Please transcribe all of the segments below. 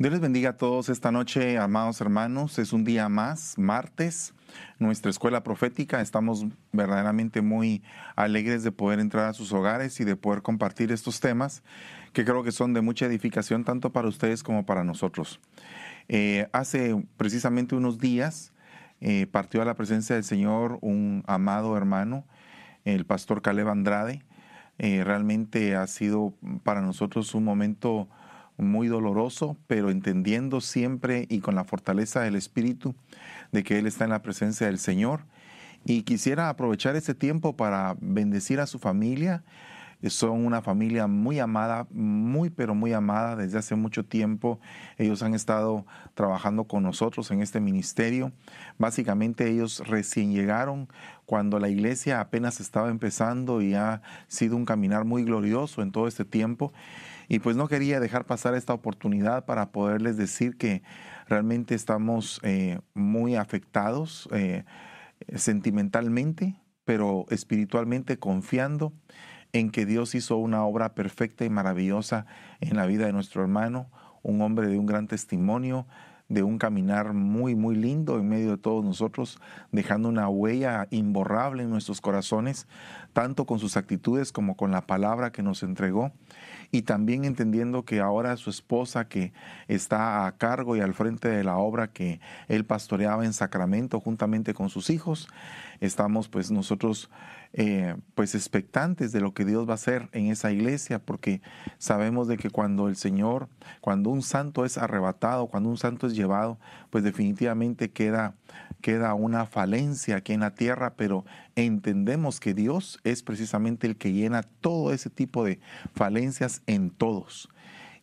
Dios les bendiga a todos esta noche, amados hermanos. Es un día más, martes, nuestra escuela profética. Estamos verdaderamente muy alegres de poder entrar a sus hogares y de poder compartir estos temas que creo que son de mucha edificación tanto para ustedes como para nosotros. Eh, hace precisamente unos días eh, partió a la presencia del Señor un amado hermano, el pastor Caleb Andrade. Eh, realmente ha sido para nosotros un momento muy doloroso, pero entendiendo siempre y con la fortaleza del Espíritu de que Él está en la presencia del Señor. Y quisiera aprovechar este tiempo para bendecir a su familia. Son una familia muy amada, muy pero muy amada desde hace mucho tiempo. Ellos han estado trabajando con nosotros en este ministerio. Básicamente ellos recién llegaron cuando la iglesia apenas estaba empezando y ha sido un caminar muy glorioso en todo este tiempo. Y pues no quería dejar pasar esta oportunidad para poderles decir que realmente estamos eh, muy afectados eh, sentimentalmente, pero espiritualmente confiando en que Dios hizo una obra perfecta y maravillosa en la vida de nuestro hermano, un hombre de un gran testimonio, de un caminar muy, muy lindo en medio de todos nosotros, dejando una huella imborrable en nuestros corazones, tanto con sus actitudes como con la palabra que nos entregó. Y también entendiendo que ahora su esposa que está a cargo y al frente de la obra que él pastoreaba en Sacramento juntamente con sus hijos, estamos pues nosotros eh, pues expectantes de lo que Dios va a hacer en esa iglesia, porque sabemos de que cuando el Señor, cuando un santo es arrebatado, cuando un santo es llevado, pues definitivamente queda, queda una falencia aquí en la tierra, pero entendemos que Dios es precisamente el que llena todo ese tipo de falencias en todos.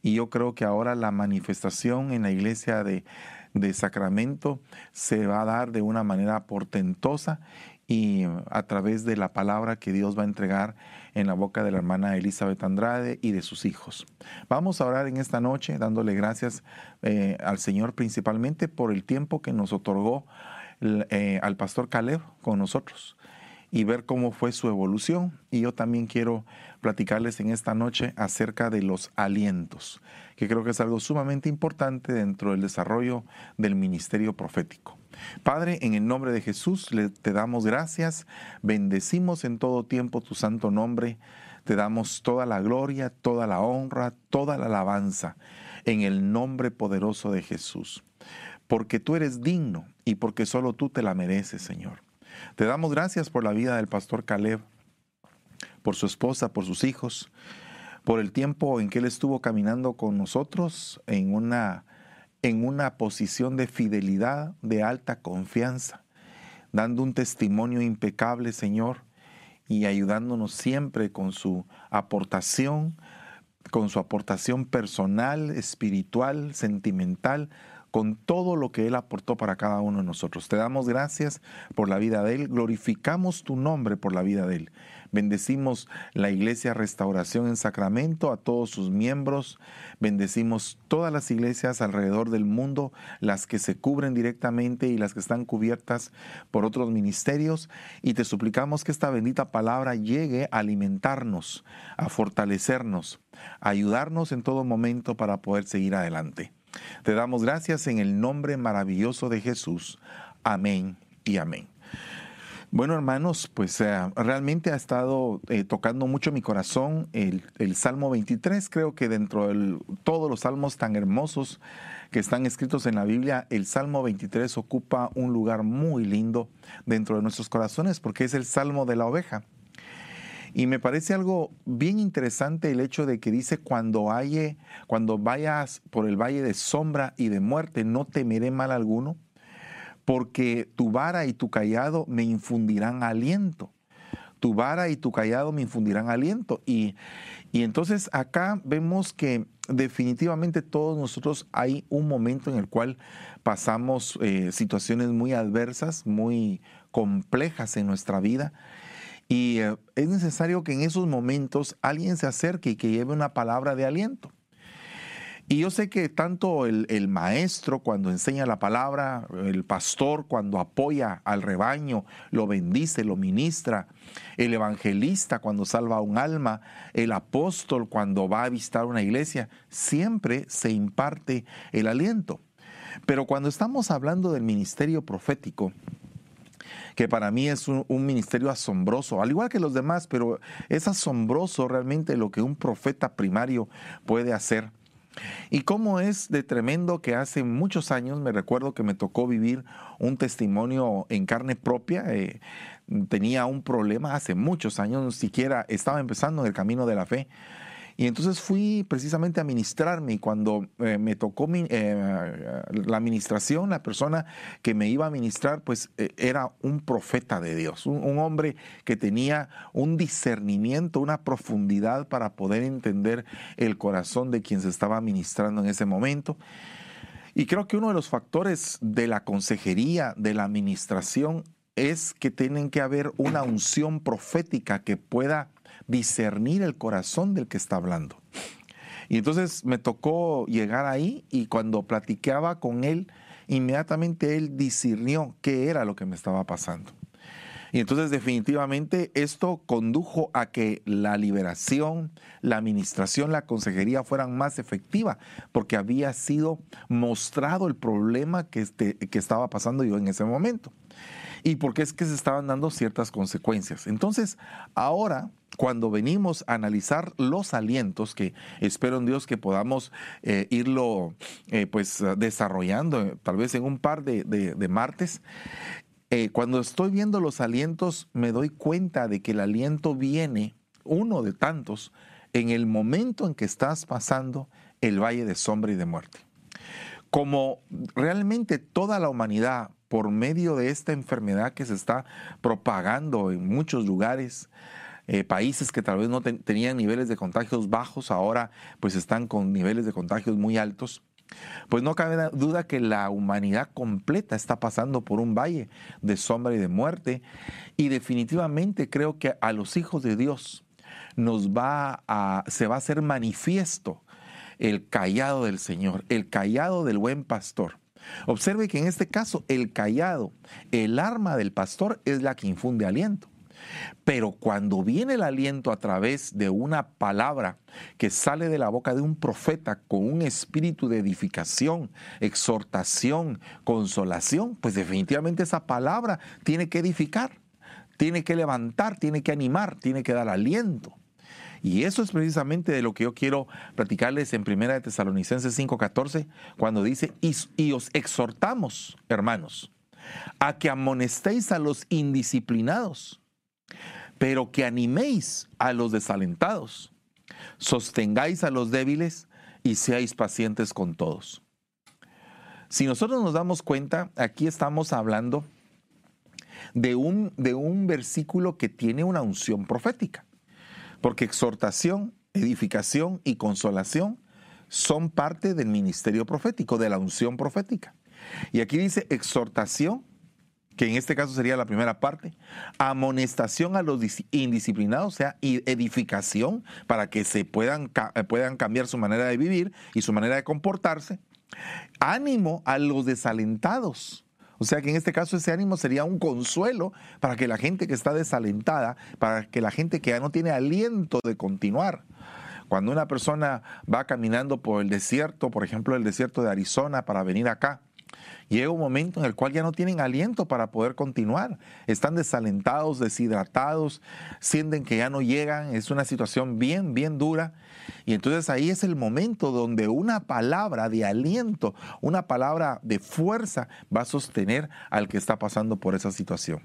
Y yo creo que ahora la manifestación en la iglesia de, de Sacramento se va a dar de una manera portentosa y a través de la palabra que Dios va a entregar en la boca de la hermana Elizabeth Andrade y de sus hijos. Vamos a orar en esta noche dándole gracias eh, al Señor principalmente por el tiempo que nos otorgó eh, al pastor Caleb con nosotros y ver cómo fue su evolución. Y yo también quiero platicarles en esta noche acerca de los alientos, que creo que es algo sumamente importante dentro del desarrollo del ministerio profético. Padre, en el nombre de Jesús te damos gracias, bendecimos en todo tiempo tu santo nombre, te damos toda la gloria, toda la honra, toda la alabanza, en el nombre poderoso de Jesús, porque tú eres digno y porque solo tú te la mereces, Señor. Te damos gracias por la vida del pastor Caleb, por su esposa, por sus hijos, por el tiempo en que él estuvo caminando con nosotros en una en una posición de fidelidad, de alta confianza, dando un testimonio impecable, Señor, y ayudándonos siempre con su aportación, con su aportación personal, espiritual, sentimental, con todo lo que Él aportó para cada uno de nosotros. Te damos gracias por la vida de Él, glorificamos tu nombre por la vida de Él. Bendecimos la Iglesia Restauración en Sacramento, a todos sus miembros. Bendecimos todas las iglesias alrededor del mundo, las que se cubren directamente y las que están cubiertas por otros ministerios. Y te suplicamos que esta bendita palabra llegue a alimentarnos, a fortalecernos, a ayudarnos en todo momento para poder seguir adelante. Te damos gracias en el nombre maravilloso de Jesús. Amén y amén. Bueno, hermanos, pues eh, realmente ha estado eh, tocando mucho mi corazón el, Salmo 23. Creo que dentro de todos los salmos tan hermosos que están escritos en la Biblia, el Salmo 23 ocupa un lugar muy lindo dentro de nuestros corazones porque es el Salmo de la oveja. Y me parece algo bien interesante el hecho de que dice, cuando, cuando vayas por el valle de sombra y de muerte, no temeré mal alguno porque tu vara y tu callado me infundirán aliento. Tu vara y tu callado me infundirán aliento. Y, entonces acá vemos que definitivamente todos nosotros hay un momento en el cual pasamos eh, situaciones muy adversas, muy complejas en nuestra vida. Y eh, es necesario que en esos momentos alguien se acerque y que lleve una palabra de aliento. Y yo sé que tanto el, maestro cuando enseña la palabra, el pastor cuando apoya al rebaño, lo bendice, lo ministra, el evangelista cuando salva un alma, el apóstol cuando va a visitar una iglesia, siempre se imparte el aliento. Pero cuando estamos hablando del ministerio profético, que para mí es un, ministerio asombroso, al igual que los demás, pero es asombroso realmente lo que un profeta primario puede hacer. Y cómo es de tremendo que hace muchos años me recuerdo que me tocó vivir un testimonio en carne propia. Eh, tenía un problema hace muchos años, ni siquiera estaba empezando en el camino de la fe. Y entonces fui precisamente a ministrarme y cuando eh, me tocó eh, la administración, la persona que me iba a ministrar, pues eh, era un profeta de Dios, un, hombre que tenía un discernimiento, una profundidad para poder entender el corazón de quien se estaba ministrando en ese momento. Y creo que uno de los factores de la consejería, de la administración, es que tienen que haber una unción profética que pueda discernir el corazón del que está hablando. Y entonces me tocó llegar ahí y cuando platicaba con él, inmediatamente él discernió qué era lo que me estaba pasando. Y entonces definitivamente esto condujo a que la liberación, la administración, la consejería fueran más efectiva, porque había sido mostrado el problema que, este, que estaba pasando yo en ese momento. Y porque es que se estaban dando ciertas consecuencias. Entonces, ahora cuando venimos a analizar los alientos, que espero en Dios que podamos eh, irlo eh, pues desarrollando, tal vez en un par de, martes, eh, cuando estoy viendo los alientos me doy cuenta de que el aliento viene, uno de tantos, en el momento en que estás pasando el valle de sombra y de muerte. Como realmente toda la humanidad, por medio de esta enfermedad que se está propagando en muchos lugares, eh, países que tal vez no tenían niveles de contagios bajos, ahora pues están con niveles de contagios muy altos. Pues no cabe duda que la humanidad completa está pasando por un valle de sombra y de muerte y definitivamente creo que a los hijos de Dios nos va a, se va a hacer manifiesto el callado del Señor, el callado del buen pastor. Observe que en este caso el callado, el arma del pastor es la que infunde aliento. Pero cuando viene el aliento a través de una palabra que sale de la boca de un profeta con un espíritu de edificación, exhortación, consolación, pues definitivamente esa palabra tiene que edificar, tiene que levantar, tiene que animar, tiene que dar aliento. Y eso es precisamente de lo que yo quiero platicarles en Primera de Tesalonicenses 5:14, cuando dice, y, y os exhortamos, hermanos, a que amonestéis a los indisciplinados pero que animéis a los desalentados, sostengáis a los débiles y seáis pacientes con todos. Si nosotros nos damos cuenta, aquí estamos hablando de un, de un versículo que tiene una unción profética, porque exhortación, edificación y consolación son parte del ministerio profético, de la unción profética. Y aquí dice exhortación, que en este caso sería la primera parte, amonestación a los indisciplinados, o sea, edificación para que se puedan, eh, puedan cambiar su manera de vivir y su manera de comportarse, ánimo a los desalentados. O sea que en este caso ese ánimo sería un consuelo para que la gente que está desalentada, para que la gente que ya no tiene aliento de continuar, cuando una persona va caminando por el desierto, por ejemplo el desierto de Arizona para venir acá, Llega un momento en el cual ya no tienen aliento para poder continuar. Están desalentados, deshidratados, sienten que ya no llegan. Es una situación bien, bien dura. Y entonces ahí es el momento donde una palabra de aliento, una palabra de fuerza va a sostener al que está pasando por esa situación.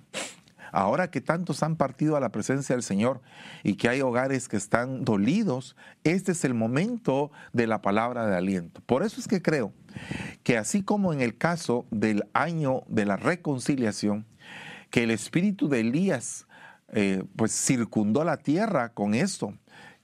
Ahora que tantos han partido a la presencia del Señor y que hay hogares que están dolidos, este es el momento de la palabra de aliento. Por eso es que creo que así como en el caso del año de la reconciliación, que el espíritu de Elías eh, pues circundó la tierra con esto,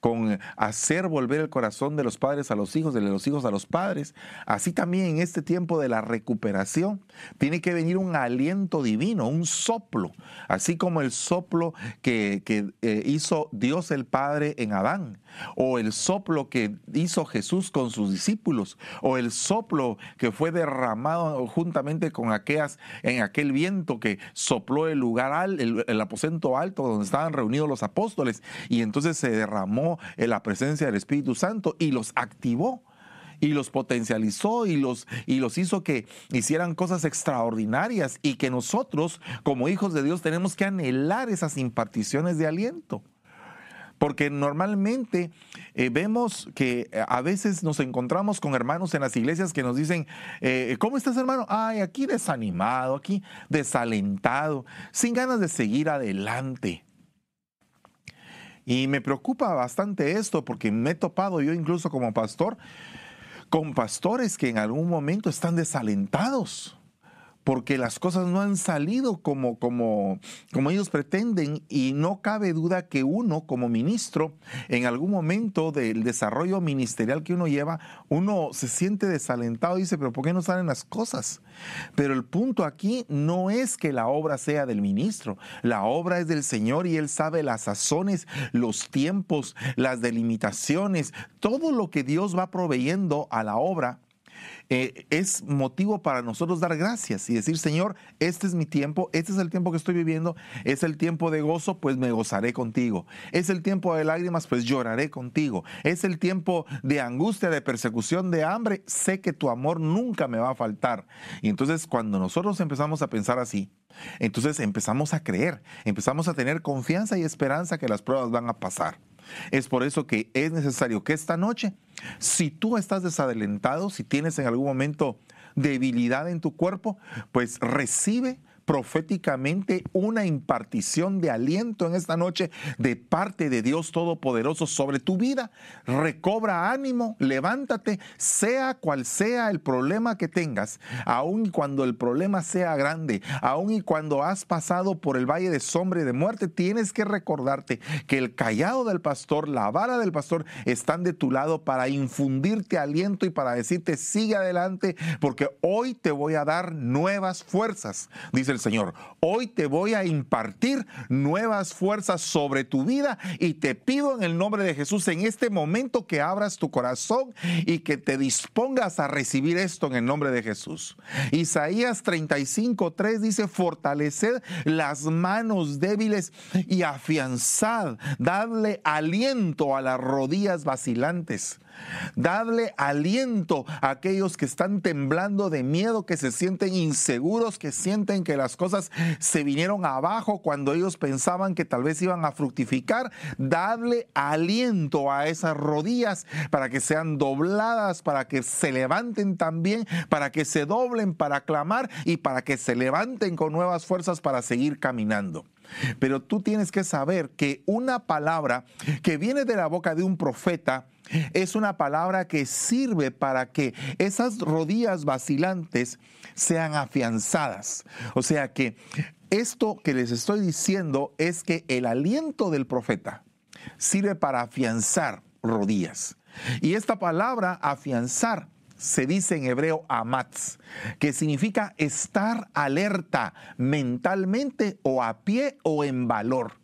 con hacer volver el corazón de los padres a los hijos, de los hijos a los padres, así también en este tiempo de la recuperación tiene que venir un aliento divino, un soplo, así como el soplo que, eh, hizo Dios el Padre en Adán, o el soplo que hizo Jesús con sus discípulos, o el soplo que fue derramado juntamente con aquellas, en aquel viento que sopló el lugar, el, el aposento alto donde estaban reunidos los apóstoles, y entonces se derramó en la presencia del Espíritu Santo y los activó y los potencializó y los, y los hizo que hicieran cosas extraordinarias y que nosotros como hijos de Dios tenemos que anhelar esas imparticiones de aliento. Porque normalmente eh, vemos que eh, a veces nos encontramos con hermanos en las iglesias que nos dicen, eh, ¿cómo estás hermano? Ay, aquí desanimado, aquí desalentado, sin ganas de seguir adelante. Y me preocupa bastante esto porque me he topado yo incluso como pastor con pastores que en algún momento están desalentados porque las cosas no han salido como, como, como ellos pretenden y no cabe duda que uno como ministro, en algún momento del desarrollo ministerial que uno lleva, uno se siente desalentado y dice, pero ¿por qué no salen las cosas? Pero el punto aquí no es que la obra sea del ministro, la obra es del Señor y Él sabe las sazones, los tiempos, las delimitaciones, todo lo que Dios va proveyendo a la obra eh, es motivo para nosotros dar gracias y decir, Señor, este es mi tiempo, este es el tiempo que estoy viviendo, es el tiempo de gozo, pues me gozaré contigo. Es el tiempo de lágrimas, pues lloraré contigo. Es el tiempo de angustia, de persecución, de hambre, sé que tu amor nunca me va a faltar. Y entonces cuando nosotros empezamos a pensar así, entonces empezamos a creer, empezamos a tener confianza y esperanza que las pruebas van a pasar. Es por eso que es necesario que esta noche, si tú estás desalentado, si tienes en algún momento debilidad en tu cuerpo, pues recibe proféticamente una impartición de aliento en esta noche de parte de Dios Todopoderoso sobre tu vida. Recobra ánimo, levántate, sea cual sea el problema que tengas, aun cuando el problema sea grande, aun y cuando has pasado por el valle de sombra y de muerte, tienes que recordarte que el callado del pastor, la vara del pastor están de tu lado para infundirte aliento y para decirte sigue adelante porque hoy te voy a dar nuevas fuerzas, dice el Señor. Hoy te voy a impartir nuevas fuerzas sobre tu vida y te pido en el nombre de Jesús en este momento que abras tu corazón y que te dispongas a recibir esto en el nombre de Jesús. Isaías 35, 3 dice, fortaleced las manos débiles y afianzad, dadle aliento a las rodillas vacilantes. Dadle aliento a aquellos que están temblando de miedo, que se sienten inseguros, que sienten que las cosas se vinieron abajo cuando ellos pensaban que tal vez iban a fructificar. Dadle aliento a esas rodillas para que sean dobladas, para que se levanten también, para que se doblen para clamar y para que se levanten con nuevas fuerzas para seguir caminando. Pero tú tienes que saber que una palabra que viene de la boca de un profeta, es una palabra que sirve para que esas rodillas vacilantes sean afianzadas. O sea que esto que les estoy diciendo es que el aliento del profeta sirve para afianzar rodillas. Y esta palabra afianzar se dice en hebreo amatz, que significa estar alerta mentalmente o a pie o en valor.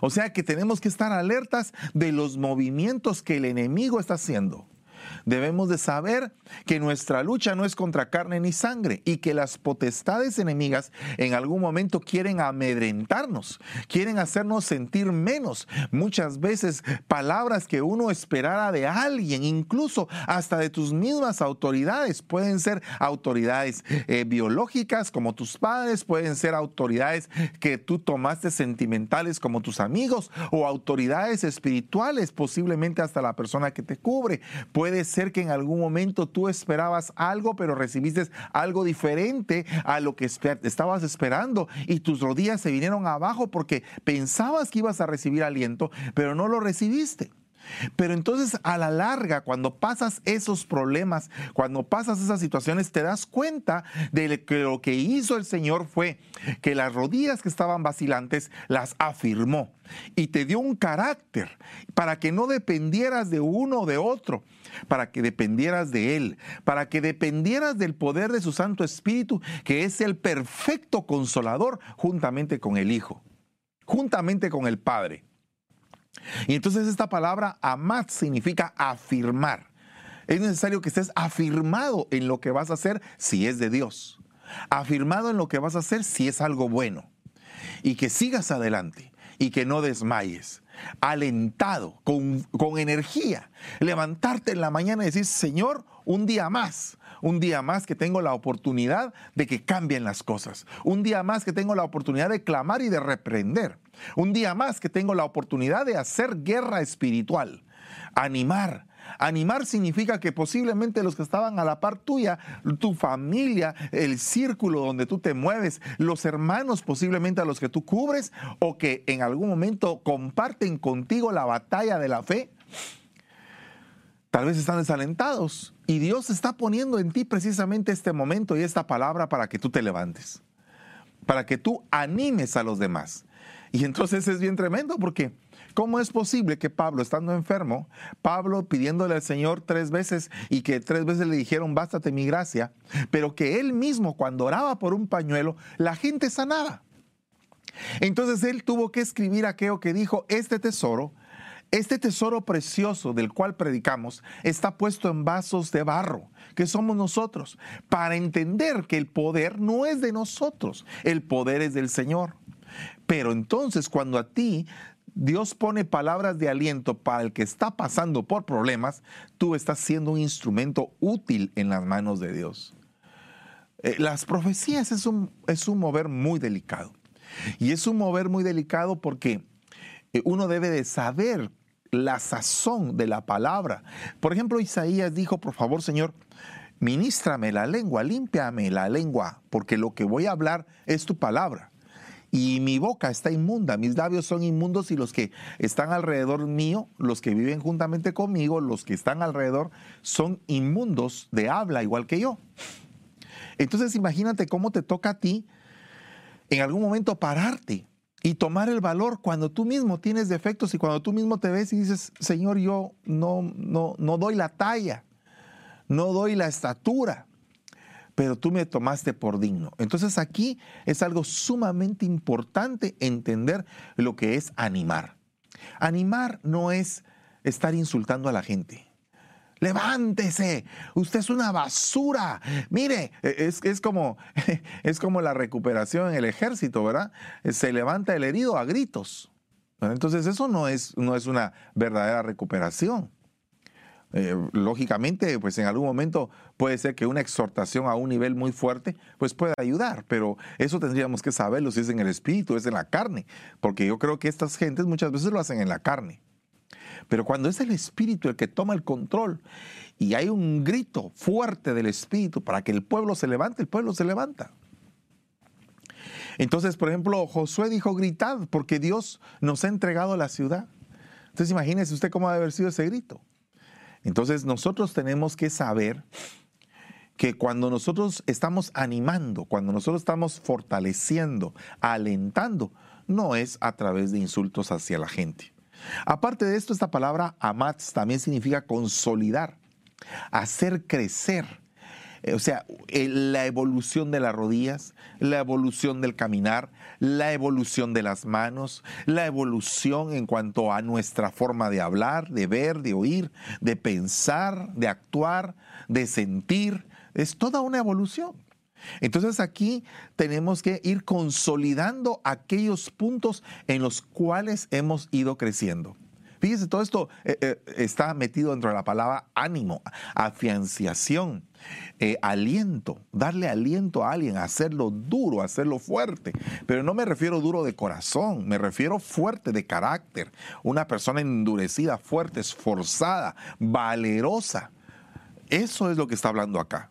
O sea que tenemos que estar alertas de los movimientos que el enemigo está haciendo debemos de saber que nuestra lucha no es contra carne ni sangre y que las potestades enemigas en algún momento quieren amedrentarnos, quieren hacernos sentir menos. Muchas veces palabras que uno esperara de alguien, incluso hasta de tus mismas autoridades, pueden ser autoridades eh, biológicas como tus padres, pueden ser autoridades que tú tomaste sentimentales como tus amigos o autoridades espirituales, posiblemente hasta la persona que te cubre. Puede ser que en algún momento tú esperabas algo, pero recibiste algo diferente a lo que estabas esperando y tus rodillas se vinieron abajo porque pensabas que ibas a recibir aliento, pero no lo recibiste. Pero entonces a la larga, cuando pasas esos problemas, cuando pasas esas situaciones, te das cuenta de que lo que hizo el Señor fue que las rodillas que estaban vacilantes las afirmó y te dio un carácter para que no dependieras de uno o de otro, para que dependieras de Él, para que dependieras del poder de su Santo Espíritu, que es el perfecto consolador juntamente con el Hijo, juntamente con el Padre. Y entonces esta palabra amad significa afirmar. Es necesario que estés afirmado en lo que vas a hacer si es de Dios. Afirmado en lo que vas a hacer si es algo bueno. Y que sigas adelante y que no desmayes. Alentado, con, con energía. Levantarte en la mañana y decir, Señor, un día más un día más que tengo la oportunidad de que cambien las cosas. Un día más que tengo la oportunidad de clamar y de reprender. Un día más que tengo la oportunidad de hacer guerra espiritual. Animar. Animar significa que posiblemente los que estaban a la par tuya, tu familia, el círculo donde tú te mueves, los hermanos posiblemente a los que tú cubres o que en algún momento comparten contigo la batalla de la fe, tal vez están desalentados y Dios está poniendo en ti precisamente este momento y esta palabra para que tú te levantes, para que tú animes a los demás. Y entonces es bien tremendo porque ¿cómo es posible que Pablo, estando enfermo, Pablo pidiéndole al Señor tres veces y que tres veces le dijeron, bástate mi gracia, pero que él mismo cuando oraba por un pañuelo, la gente sanaba? Entonces él tuvo que escribir aquello que dijo, este tesoro este tesoro precioso del cual predicamos está puesto en vasos de barro, que somos nosotros, para entender que el poder no es de nosotros, el poder es del Señor. Pero entonces cuando a ti Dios pone palabras de aliento para el que está pasando por problemas, tú estás siendo un instrumento útil en las manos de Dios. Eh, las profecías es un, es un mover muy delicado. Y es un mover muy delicado porque eh, uno debe de saber la sazón de la palabra. Por ejemplo, Isaías dijo, por favor, Señor, ministrame la lengua, límpiame la lengua, porque lo que voy a hablar es tu palabra. Y mi boca está inmunda, mis labios son inmundos y los que están alrededor mío, los que viven juntamente conmigo, los que están alrededor, son inmundos de habla igual que yo. Entonces imagínate cómo te toca a ti en algún momento pararte y tomar el valor cuando tú mismo tienes defectos y cuando tú mismo te ves y dices, Señor, yo no, no, no doy la talla, no doy la estatura, pero tú me tomaste por digno. Entonces aquí es algo sumamente importante entender lo que es animar. Animar no es estar insultando a la gente levántese, usted es una basura. Mire, e, es, como, es como la recuperación en el ejército, ¿verdad? Se levanta el herido a gritos. Entonces eso no es, no es una verdadera recuperación. Eh, lógicamente, pues en algún momento puede ser que una exhortación a un nivel muy fuerte, pues pueda ayudar, pero eso tendríamos que saberlo si es en el espíritu, es en la carne, porque yo creo que estas gentes muchas veces lo hacen en la carne. Pero cuando es el Espíritu el que toma el control y hay un grito fuerte del Espíritu para que el pueblo se levante, el pueblo se levanta. Entonces, por ejemplo, Josué dijo, gritad, porque Dios nos ha entregado la ciudad. Entonces, imagínese usted cómo debe haber sido ese grito. Entonces, nosotros tenemos que saber que cuando nosotros estamos animando, cuando nosotros estamos fortaleciendo, alentando, no es a través de insultos hacia la gente. Aparte de esto, esta palabra amatz también significa consolidar, hacer crecer. Eh, o sea, eh, la evolución de las rodillas, la evolución del caminar, la evolución de las manos, la evolución en cuanto a nuestra forma de hablar, de ver, de oír, de pensar, de actuar, de sentir. Es toda una evolución. Entonces aquí tenemos que ir consolidando aquellos puntos en los cuales hemos ido creciendo. Fíjese, todo esto eh, eh, está metido dentro de la palabra ánimo, afianciación, eh, aliento, darle aliento a alguien, hacerlo duro, hacerlo fuerte. Pero no me refiero duro de corazón, me refiero fuerte de carácter. Una persona endurecida, fuerte, esforzada, valerosa. Eso es lo que está hablando acá.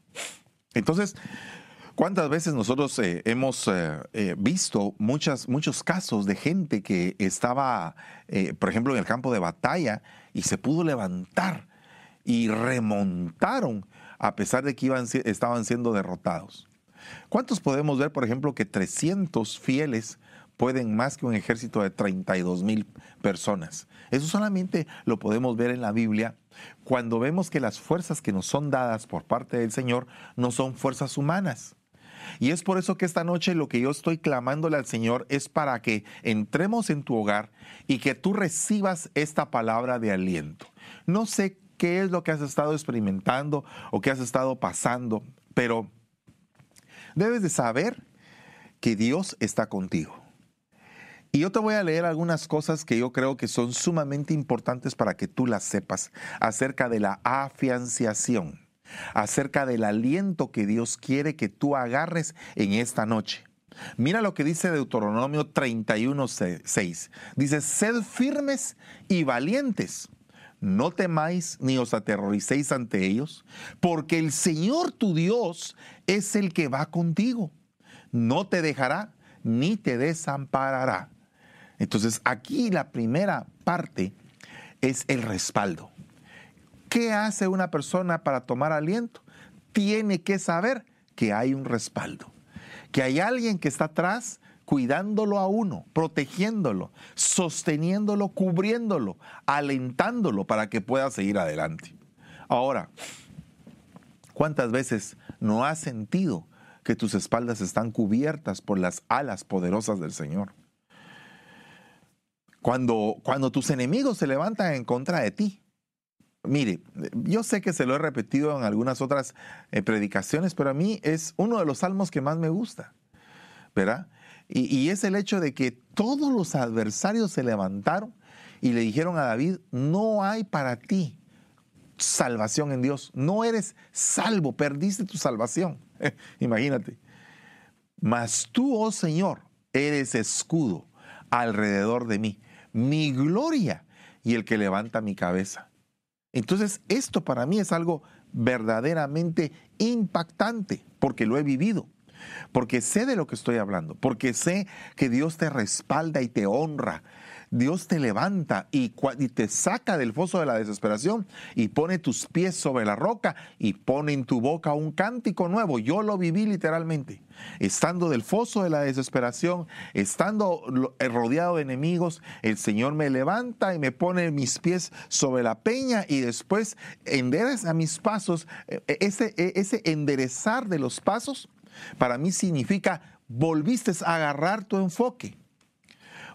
Entonces, ¿Cuántas veces nosotros eh, hemos eh, eh, visto muchas, muchos casos de gente que estaba, por ejemplo, en el campo de batalla y se pudo levantar y remontaron a pesar de que iban, estaban siendo derrotados? ¿Cuántos podemos ver, por ejemplo, que 300 fieles pueden más que un ejército de 32 mil personas? Eso solamente lo podemos ver en la Biblia cuando vemos que las fuerzas que nos son dadas por parte del Señor no son fuerzas humanas. Y es por eso que esta noche lo que yo estoy clamándole al Señor es para que entremos en tu hogar y que tú recibas esta palabra de aliento. No sé qué es lo que has estado experimentando o qué has estado pasando, pero debes de saber que Dios está contigo. Y yo te voy a leer algunas cosas que yo creo que son sumamente importantes para que tú las sepas acerca de la afianciación, acerca del aliento que Dios quiere que tú agarres en esta noche. Mira lo que dice Deuteronomio 31.6. Dice, sed firmes y valientes. No temáis ni os aterroricéis ante ellos, porque el Señor tu Dios es el que va contigo. No te dejará ni te desamparará. Entonces, aquí la primera parte es el respaldo. ¿Qué hace una persona para tomar aliento? Tiene que saber que hay un respaldo, que hay alguien que está atrás cuidándolo a uno, protegiéndolo, sosteniéndolo, cubriéndolo, alentándolo para que pueda seguir adelante. Ahora, ¿cuántas veces no has sentido que tus espaldas están cubiertas por las alas poderosas del Señor? Cuando, cuando tus enemigos se levantan en contra de ti. Mire, yo sé que se lo he repetido en algunas otras eh, predicaciones, pero a mí es uno de los salmos que más me gusta, ¿verdad? Y, y es el hecho de que todos los adversarios se levantaron y le dijeron a David, no hay para ti salvación en Dios, no eres salvo, perdiste tu salvación. Imagínate. Mas tú, oh Señor, eres escudo alrededor de mí mi gloria y el que levanta mi cabeza. Entonces, esto para mí es algo verdaderamente impactante, porque lo he vivido, porque sé de lo que estoy hablando, porque sé que Dios te respalda y te honra, Dios te levanta y, te saca del foso de la desesperación y pone tus pies sobre la roca y pone en tu boca un cántico nuevo. Yo lo viví literalmente. Estando del foso de la desesperación, estando eh, rodeado de enemigos, el Señor me levanta y me pone mis pies sobre la peña y después endereza mis pasos. E, e, e, ese enderezar de los pasos para mí significa volviste a agarrar tu enfoque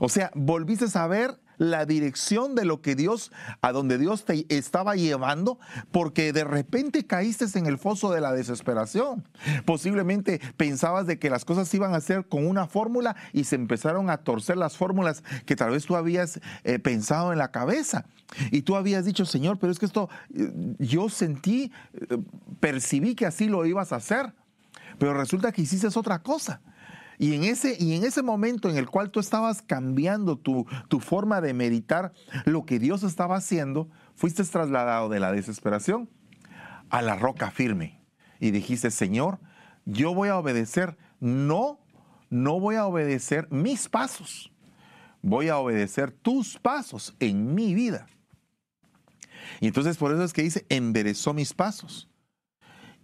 o sea, volviste a ver la dirección de lo que Dios, a donde Dios te estaba llevando, porque de repente caíste en el foso de la desesperación. Posiblemente pensabas de que las cosas iban a ser con una fórmula y se empezaron a torcer las fórmulas que tal vez tú habías eh, pensado en la cabeza. Y tú habías dicho, Señor, pero es que esto eh, yo sentí, eh, percibí que así lo ibas a hacer, pero resulta que hiciste otra cosa. Y en ese, y en ese momento en el cual tú estabas cambiando tu, tu forma de meditar lo que Dios estaba haciendo, fuiste trasladado de la desesperación a la roca firme. Y dijiste, Señor, yo voy a obedecer, no, no voy a obedecer mis pasos, voy a obedecer tus pasos en mi vida. Y entonces por eso es que dice, enderezó mis pasos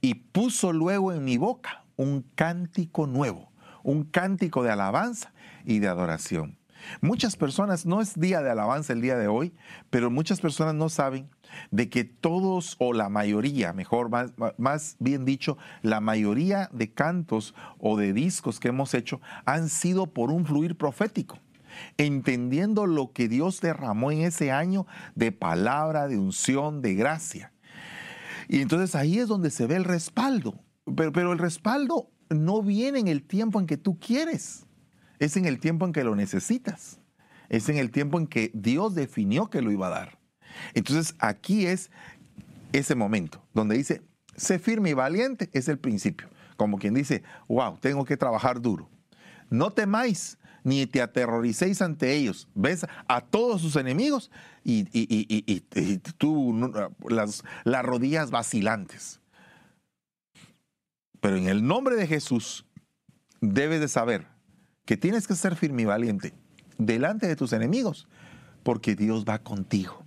y puso luego en mi boca un cántico nuevo un cántico de alabanza y de adoración. Muchas personas, no es día de alabanza el día de hoy, pero muchas personas no saben de que todos o la mayoría, mejor, más, bien dicho, la mayoría de cantos o de discos que hemos hecho han sido por un fluir profético, entendiendo lo que Dios derramó en ese año de palabra, de unción, de gracia. Y entonces ahí es donde se ve el respaldo, pero, pero el respaldo no viene en el tiempo en que tú quieres, es en el tiempo en que lo necesitas, es en el tiempo en que Dios definió que lo iba a dar. Entonces aquí es ese momento donde dice, sé firme y valiente, es el principio. Como quien dice, wow, tengo que trabajar duro. No temáis ni te aterroricéis ante ellos. Ves a todos sus enemigos y, tú las rodillas vacilantes. Pero en el nombre de Jesús debes de saber que tienes que ser firme y valiente delante de tus enemigos, porque Dios va contigo.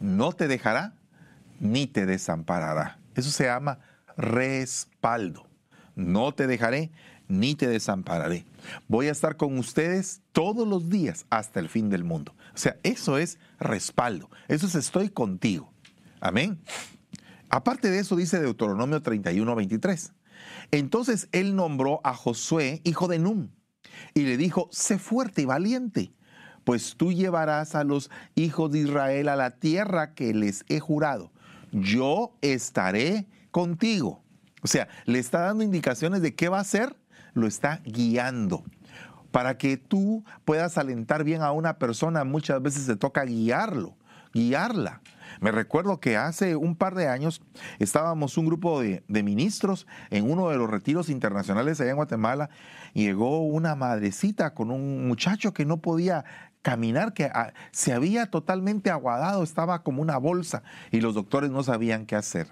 No te dejará ni te desamparará. Eso se llama respaldo. No te dejaré ni te desampararé. Voy a estar con ustedes todos los días hasta el fin del mundo. O sea, eso es respaldo. Eso es estoy contigo. Amén. Aparte de eso, dice Deuteronomio 31, 23. Entonces él nombró a Josué, hijo de Num, y le dijo, sé fuerte y valiente, pues tú llevarás a los hijos de Israel a la tierra que les he jurado. Yo estaré contigo. O sea, le está dando indicaciones de qué va a hacer, lo está guiando. Para que tú puedas alentar bien a una persona, muchas veces te toca guiarlo, guiarla. Me recuerdo que hace un par de años estábamos un grupo de, ministros en uno de los retiros internacionales allá en Guatemala. Y llegó una madrecita con un muchacho que no podía caminar, que ah, se había totalmente aguadado, estaba como una bolsa y los doctores no sabían qué hacer.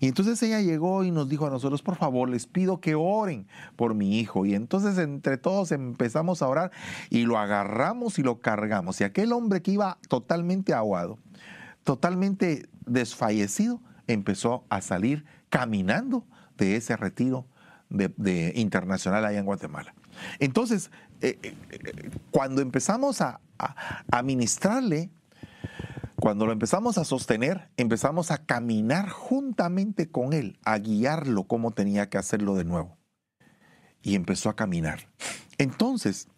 Y entonces ella llegó y nos dijo a nosotros, por favor, les pido que oren por mi hijo. Y entonces entre todos empezamos a orar y lo agarramos y lo cargamos. Y aquel hombre que iba totalmente aguado, totalmente desfallecido, empezó a salir caminando de ese retiro de, internacional allá en Guatemala. Entonces, eh, eh, eh, cuando empezamos a, a, ministrarle, cuando lo empezamos a sostener, empezamos a caminar juntamente con él, a guiarlo como tenía que hacerlo de nuevo. Y empezó a caminar. Entonces,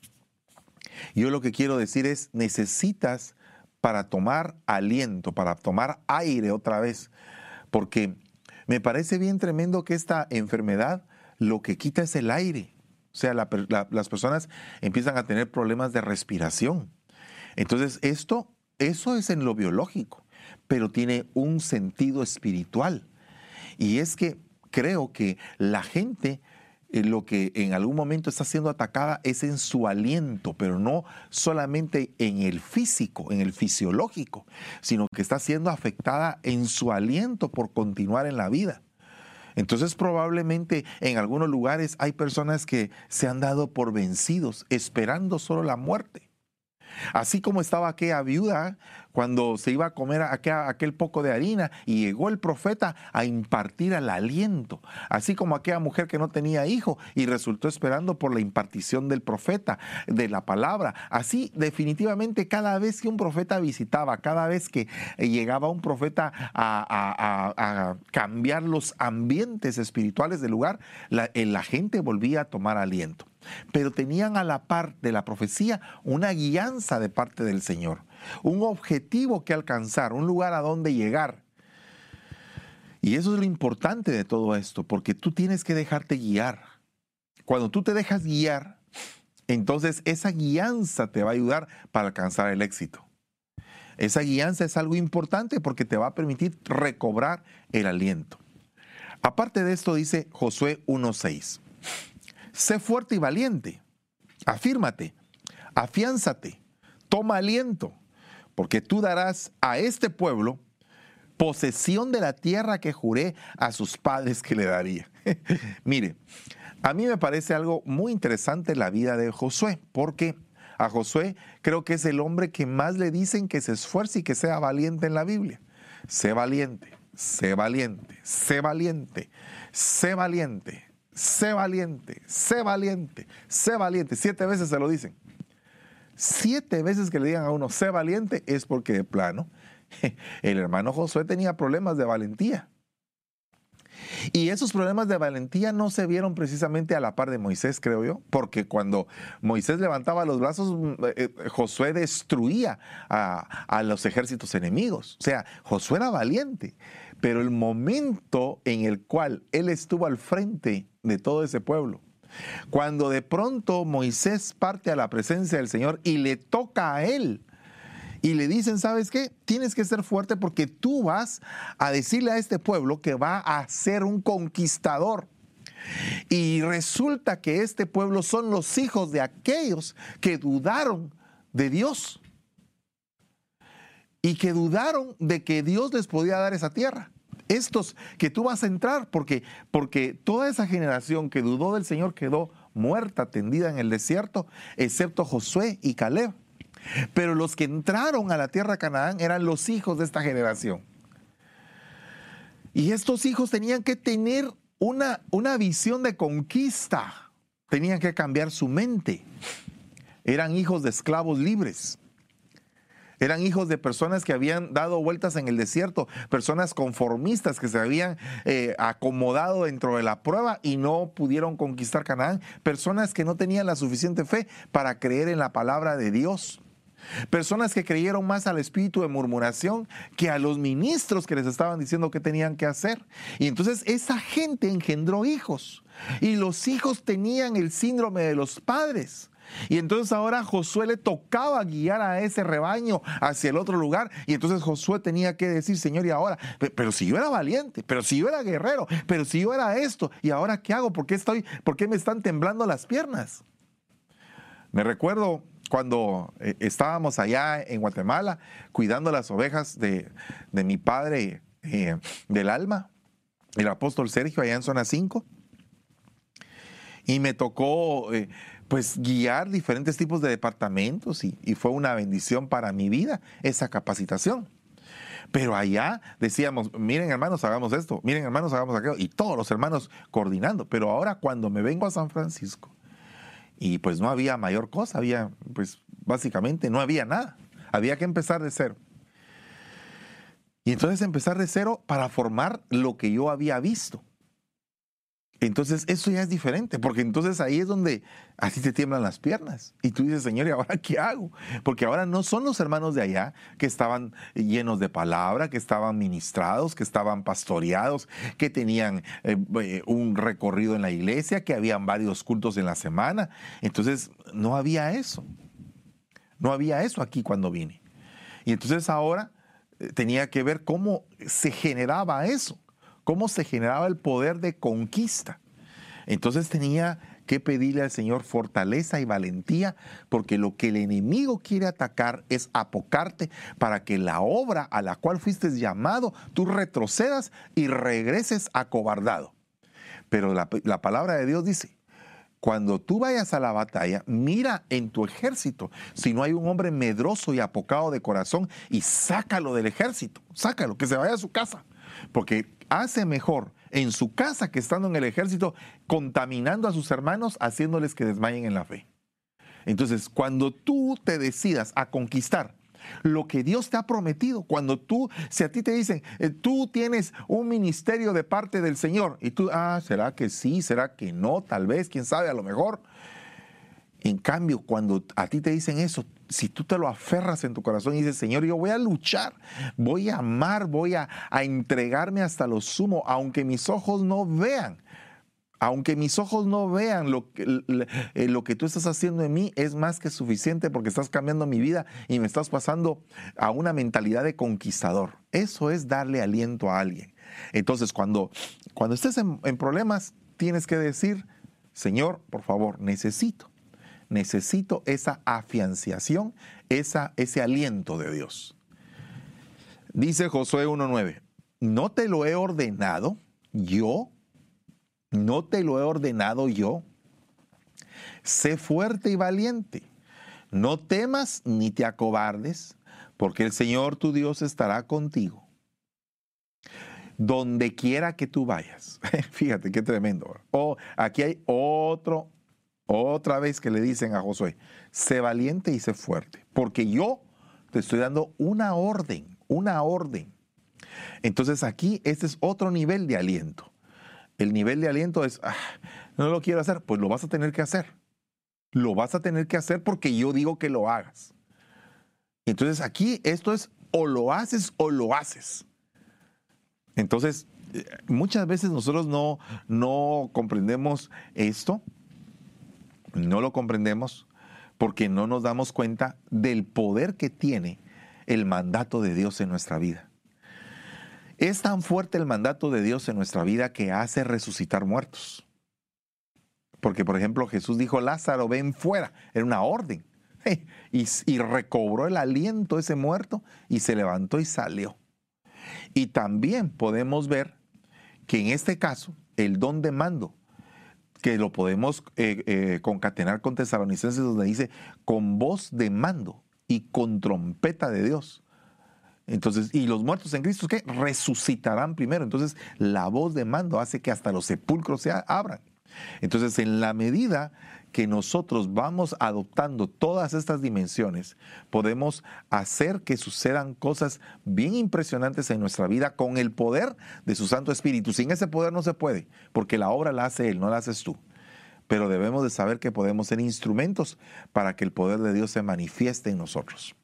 yo lo que quiero decir es, necesitas para tomar aliento, para tomar aire otra vez, porque me parece bien tremendo que esta enfermedad lo que quita es el aire. O sea, las personas empiezan a tener problemas de respiración. Entonces, esto, eso es en lo biológico, pero tiene un sentido espiritual. Y es que creo que la gente lo que en algún momento está siendo atacada es en su aliento, pero no solamente en el físico, en el fisiológico, sino que está siendo afectada en su aliento por continuar en la vida. Entonces probablemente en algunos lugares hay personas que se han dado por vencidos, esperando solo la muerte. Así como estaba aquella viuda cuando se iba a comer aquel, poco de harina y llegó el profeta a impartir el aliento, así como aquella mujer que no tenía hijo y resultó esperando por la impartición del profeta, de la palabra. Así definitivamente cada vez que un profeta visitaba, cada vez que llegaba un profeta a, cambiar los ambientes espirituales del lugar, la, la gente volvía a tomar aliento pero tenían a la par de la profecía una guianza de parte del Señor un objetivo que alcanzar, un lugar a donde llegar. Y eso es lo importante de todo esto, porque tú tienes que dejarte guiar. Cuando tú te dejas guiar, entonces esa guianza te va a ayudar para alcanzar el éxito. Esa guianza es algo importante porque te va a permitir recobrar el aliento. Aparte de esto dice Josué 1.6, sé fuerte y valiente, afírmate, afiánzate, toma aliento. Porque tú darás a este pueblo posesión de la tierra que juré a sus padres que le daría. Mire, a mí me parece algo muy interesante la vida de Josué, porque a Josué creo que es el hombre que más le dicen que se esfuerce y que sea valiente en la Biblia. Sé valiente, sé valiente, sé valiente, sé valiente, sé valiente, sé valiente, sé valiente. Siete veces se lo dicen siete veces que le digan a uno, sé valiente, es porque de plano el hermano Josué tenía problemas de valentía. Y esos problemas de valentía no se vieron precisamente a la par de Moisés, creo yo, porque cuando Moisés levantaba los brazos, mm, eh, eh, Josué destruía a, a, los ejércitos enemigos. O sea, Josué era valiente, pero el momento en el cual él estuvo al frente de todo ese pueblo, cuando de pronto Moisés parte a la presencia del Señor y le toca a él. Y le dicen, ¿sabes qué? Tienes que ser fuerte porque tú vas a decirle a este pueblo que va a ser un conquistador. Y resulta que este pueblo son los hijos de aquellos que dudaron de Dios. Y que dudaron de que Dios les podía dar esa tierra. estos que tú vas a entrar, porque, porque toda esa generación que dudó del Señor quedó muerta, tendida en el desierto, excepto Josué y Caleb. Pero los que entraron a la tierra de Canaán eran los hijos de esta generación. Y estos hijos tenían que tener una, una visión de conquista, tenían que cambiar su mente. Eran hijos de esclavos libres. Eran hijos de personas que habían dado vueltas en el desierto, personas conformistas que se habían eh, acomodado dentro de la prueba y no pudieron conquistar Canaán, personas que no tenían la suficiente fe para creer en la palabra de Dios. Personas que creyeron más al espíritu de murmuración que a los ministros que les estaban diciendo qué tenían que hacer. Y entonces esa gente engendró hijos. Y los hijos tenían el síndrome de los padres. Y entonces ahora Josué le tocaba guiar a ese rebaño hacia el otro lugar. Y entonces Josué tenía que decir, Señor, y ahora, pero si yo era valiente, pero si yo era guerrero, pero si yo era esto, ¿y ahora qué hago? ¿Por qué, estoy, por qué me están temblando las piernas? Me recuerdo cuando eh, estábamos allá en Guatemala cuidando las ovejas de, mi padre eh, del alma, el apóstol Sergio, allá en zona 5. Y me tocó... Eh, pues guiar diferentes tipos de departamentos y, fue una bendición para mi vida esa capacitación. Pero allá decíamos, miren hermanos, hagamos esto, miren hermanos, hagamos aquello, y todos los hermanos coordinando. Pero ahora cuando me vengo a San Francisco, y pues no había mayor cosa, había, pues básicamente no había nada, había que empezar de cero. Y entonces empezar de cero para formar lo que yo había visto. Entonces eso ya es diferente, porque entonces ahí es donde así te tiemblan las piernas. Y tú dices, Señor, ¿y ahora qué hago? Porque ahora no son los hermanos de allá que estaban llenos de palabra, que estaban ministrados, que estaban pastoreados, que tenían eh, eh, un recorrido en la iglesia, que habían varios cultos en la semana. Entonces no había eso. No había eso aquí cuando vine. Y entonces ahora eh, tenía que ver cómo se generaba eso cómo se generaba el poder de conquista. Entonces tenía que pedirle al Señor fortaleza y valentía, porque lo que el enemigo quiere atacar es apocarte para que la obra a la cual fuiste llamado, tú retrocedas y regreses acobardado. Pero la, la palabra de Dios dice, cuando tú vayas a la batalla, mira en tu ejército si no hay un hombre medroso y apocado de corazón y sácalo del ejército, sácalo, que se vaya a su casa. Porque hace mejor en su casa que estando en el ejército, contaminando a sus hermanos, haciéndoles que desmayen en la fe. Entonces, cuando tú te decidas a conquistar lo que Dios te ha prometido, cuando tú, si a ti te dicen, eh, tú tienes un ministerio de parte del Señor, y tú, ah, ¿será que sí? ¿Será que no? Tal vez, quién sabe, a lo mejor. En cambio, cuando a ti te dicen eso, si tú te lo aferras en tu corazón y dices, Señor, yo voy a luchar, voy a amar, voy a, entregarme hasta lo sumo, aunque mis ojos no vean, aunque mis ojos no vean lo que, eh, lo que tú estás haciendo en mí, es más que suficiente porque estás cambiando mi vida y me estás pasando a una mentalidad de conquistador. Eso es darle aliento a alguien. Entonces, cuando, cuando estés en, en problemas, tienes que decir, Señor, por favor, necesito necesito esa afianciación, esa, ese aliento de Dios. Dice Josué 1.9, no te lo he ordenado yo, no te lo he ordenado yo. Sé fuerte y valiente, no temas ni te acobardes, porque el Señor tu Dios estará contigo. Donde quiera que tú vayas. Fíjate qué tremendo. Oh, aquí hay otro otra vez que le dicen a Josué, sé valiente y sé fuerte, porque yo te estoy dando una orden, una orden. Entonces aquí este es otro nivel de aliento. El nivel de aliento es, ah, no lo quiero hacer, pues lo vas a tener que hacer. Lo vas a tener que hacer porque yo digo que lo hagas. Entonces aquí esto es o lo haces o lo haces. Entonces, eh, muchas veces nosotros no, no comprendemos esto no lo comprendemos porque no nos damos cuenta del poder que tiene el mandato de Dios en nuestra vida. Es tan fuerte el mandato de Dios en nuestra vida que hace resucitar muertos. Porque, por ejemplo, Jesús dijo, Lázaro, ven fuera. Era una orden. Y, recobró el aliento ese muerto y se levantó y salió. Y también podemos ver que en este caso, el don de mando, que lo podemos eh, eh, concatenar con Tesalonicenses, donde dice, con voz de mando y con trompeta de Dios. Entonces, y los muertos en Cristo, ¿qué? Resucitarán primero. Entonces, la voz de mando hace que hasta los sepulcros se abran. Entonces, en la medida que nosotros vamos adoptando todas estas dimensiones, podemos hacer que sucedan cosas bien impresionantes en nuestra vida con el poder de su Santo Espíritu. Sin ese poder no se puede, porque la obra la hace Él, no la haces tú. Pero debemos de saber que podemos ser instrumentos para que el poder de Dios se manifieste en nosotros.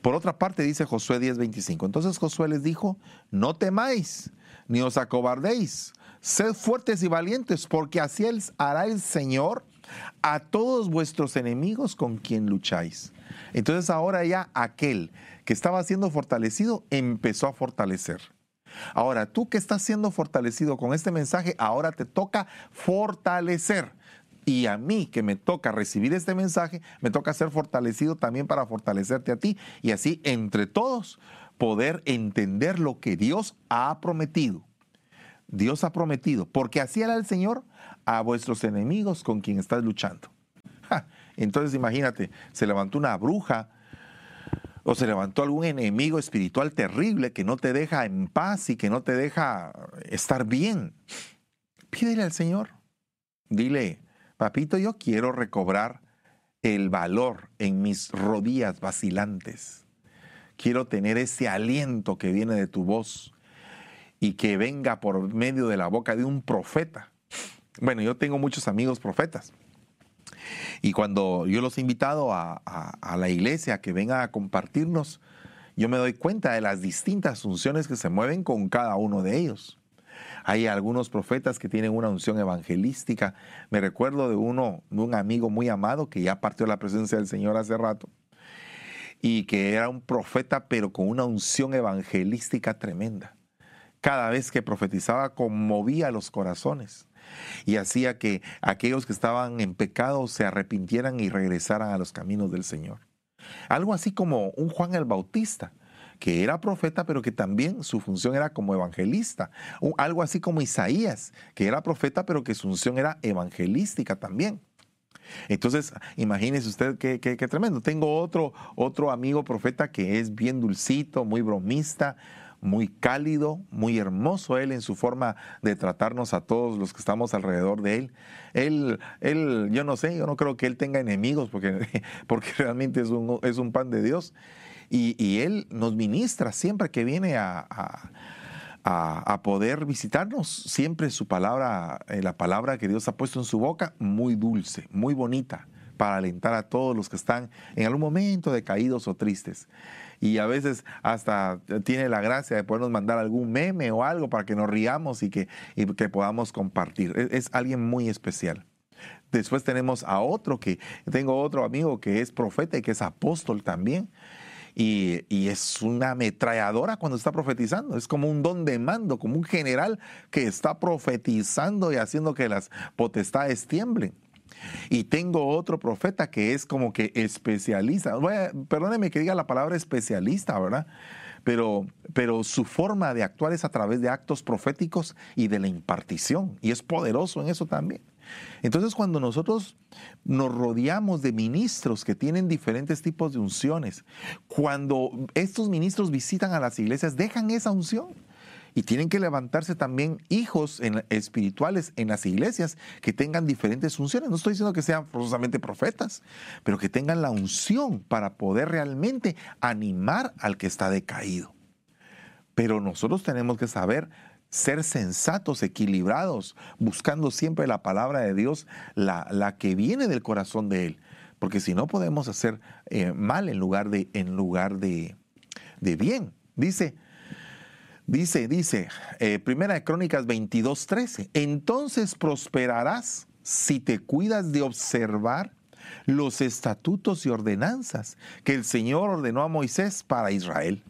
Por otra parte, dice Josué 10:25, entonces Josué les dijo, no temáis, ni os acobardéis, sed fuertes y valientes, porque así hará el Señor a todos vuestros enemigos con quien lucháis. Entonces ahora ya aquel que estaba siendo fortalecido empezó a fortalecer. Ahora tú que estás siendo fortalecido con este mensaje, ahora te toca fortalecer. Y a mí que me toca recibir este mensaje, me toca ser fortalecido también para fortalecerte a ti y así entre todos poder entender lo que Dios ha prometido. Dios ha prometido, porque así hará el Señor a vuestros enemigos con quien estás luchando. entonces imagínate, se levantó una bruja o se levantó algún enemigo espiritual terrible que no te deja en paz y que no te deja estar bien. Pídele al Señor. Dile, papito, yo quiero recobrar el valor en mis rodillas vacilantes. Quiero tener ese aliento que viene de tu voz y que venga por medio de la boca de un profeta bueno, yo tengo muchos amigos profetas. Y cuando yo los he invitado a, la iglesia que vengan a compartirnos, yo me doy cuenta de las distintas unciones que se mueven con cada uno de ellos. Hay algunos profetas que tienen una unción evangelística. Me recuerdo de uno, de un amigo muy amado que ya partió la presencia del Señor hace rato y que era un profeta pero con una unción evangelística tremenda. Cada vez que profetizaba conmovía los corazones y hacía que aquellos que estaban en pecado se arrepintieran y regresaran a los caminos del Señor. Algo así como un Juan el Bautista, que era profeta, pero que también su función era como evangelista. Algo así como Isaías, que era profeta, pero que su función era evangelística también. Entonces, imagínese usted qué, qué, tremendo. Tengo otro, otro amigo profeta que es bien dulcito, muy bromista, muy cálido, muy hermoso él en su forma de tratarnos a todos los que estamos alrededor de él. Él, él yo no sé, yo no creo que él tenga enemigos porque, porque realmente es un, es un pan de Dios. Y, él nos ministra siempre que viene a, a, poder visitarnos. Siempre su palabra, eh, la palabra que Dios ha puesto en su boca, muy dulce, muy bonita, para alentar a todos los que están en algún momento decaídos o tristes y a veces hasta tiene la gracia de podernos mandar algún meme o algo para que nos riamos y que, que podamos compartir. Es, alguien muy especial. Después tenemos a otro que, tengo otro amigo que es profeta y que es apóstol también. Y, y, es una ametralladora cuando está profetizando. Es como un don de mando, como un general que está profetizando y haciendo que las potestades tiemblen. Y tengo otro profeta que es como que especialista. perdóneme que diga la palabra especialista, ¿verdad? Pero, pero su forma de actuar es a través de actos proféticos y de la impartición. Y es poderoso en eso también. Entonces cuando nosotros nos rodeamos de ministros que tienen diferentes tipos de unciones, cuando estos ministros visitan a las iglesias, dejan esa unción y tienen que levantarse también hijos espirituales en las iglesias que tengan diferentes funciones. No estoy diciendo que sean forzosamente profetas, pero que tengan la unción para poder realmente animar al que está decaído. Pero nosotros tenemos que saber ser sensatos, equilibrados, buscando siempre la palabra de Dios, la, que viene del corazón de Él. Porque si no podemos hacer eh, mal en lugar de, en lugar de, de bien. Dice, Dice, dice, eh, Primera de Crónicas 22, 13, entonces prosperarás si te cuidas de observar los estatutos y ordenanzas que el Señor ordenó a Moisés para Israel.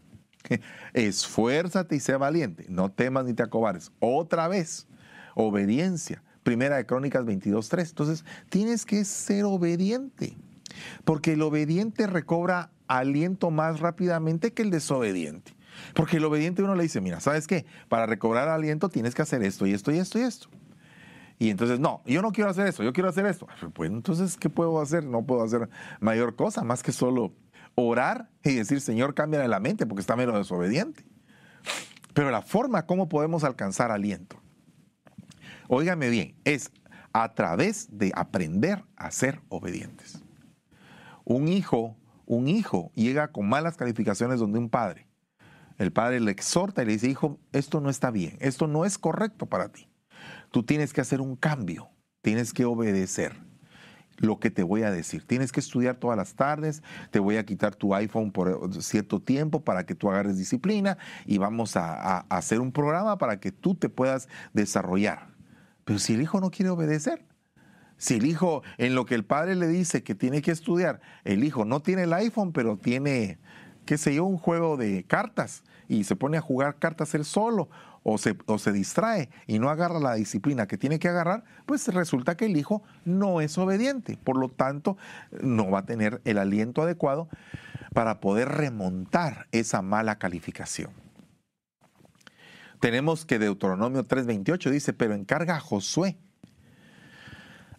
Esfuérzate y sé valiente, no temas ni te acobardes. Otra vez, obediencia. Primera de Crónicas 22, 3. Entonces, tienes que ser obediente, porque el obediente recobra aliento más rápidamente que el desobediente. Porque el obediente uno le dice, mira, ¿sabes qué? Para recobrar aliento tienes que hacer esto y esto y esto y esto. Y entonces, no, yo no quiero hacer esto, yo quiero hacer esto. Pues entonces, ¿qué puedo hacer? No puedo hacer mayor cosa más que solo orar y decir, Señor, cámbiale la mente porque está menos desobediente. Pero la forma como podemos alcanzar aliento, óigame bien, es a través de aprender a ser obedientes. Un hijo, un hijo llega con malas calificaciones donde un padre. El padre le exhorta y le dice, hijo, esto no está bien, esto no es correcto para ti. Tú tienes que hacer un cambio, tienes que obedecer lo que te voy a decir. Tienes que estudiar todas las tardes, te voy a quitar tu iPhone por cierto tiempo para que tú agarres disciplina y vamos a, hacer un programa para que tú te puedas desarrollar. Pero si el hijo no quiere obedecer, si el hijo, en lo que el padre le dice que tiene que estudiar, el hijo no tiene el iPhone, pero tiene, qué sé yo, un juego de cartas y se pone a jugar cartas él solo o se, o se distrae y no agarra la disciplina que tiene que agarrar, pues resulta que el hijo no es obediente. Por lo tanto, no va a tener el aliento adecuado para poder remontar esa mala calificación. Tenemos que Deuteronomio 3:28 dice, pero encarga a Josué,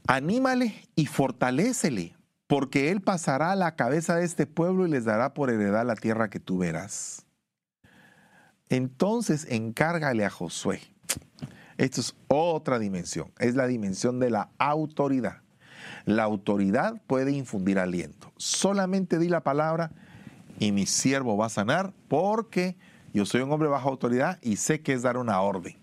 anímale y fortalécele, porque él pasará a la cabeza de este pueblo y les dará por heredad la tierra que tú verás. Entonces encárgale a Josué. Esto es otra dimensión, es la dimensión de la autoridad. La autoridad puede infundir aliento. Solamente di la palabra y mi siervo va a sanar porque yo soy un hombre bajo autoridad y sé que es dar una orden.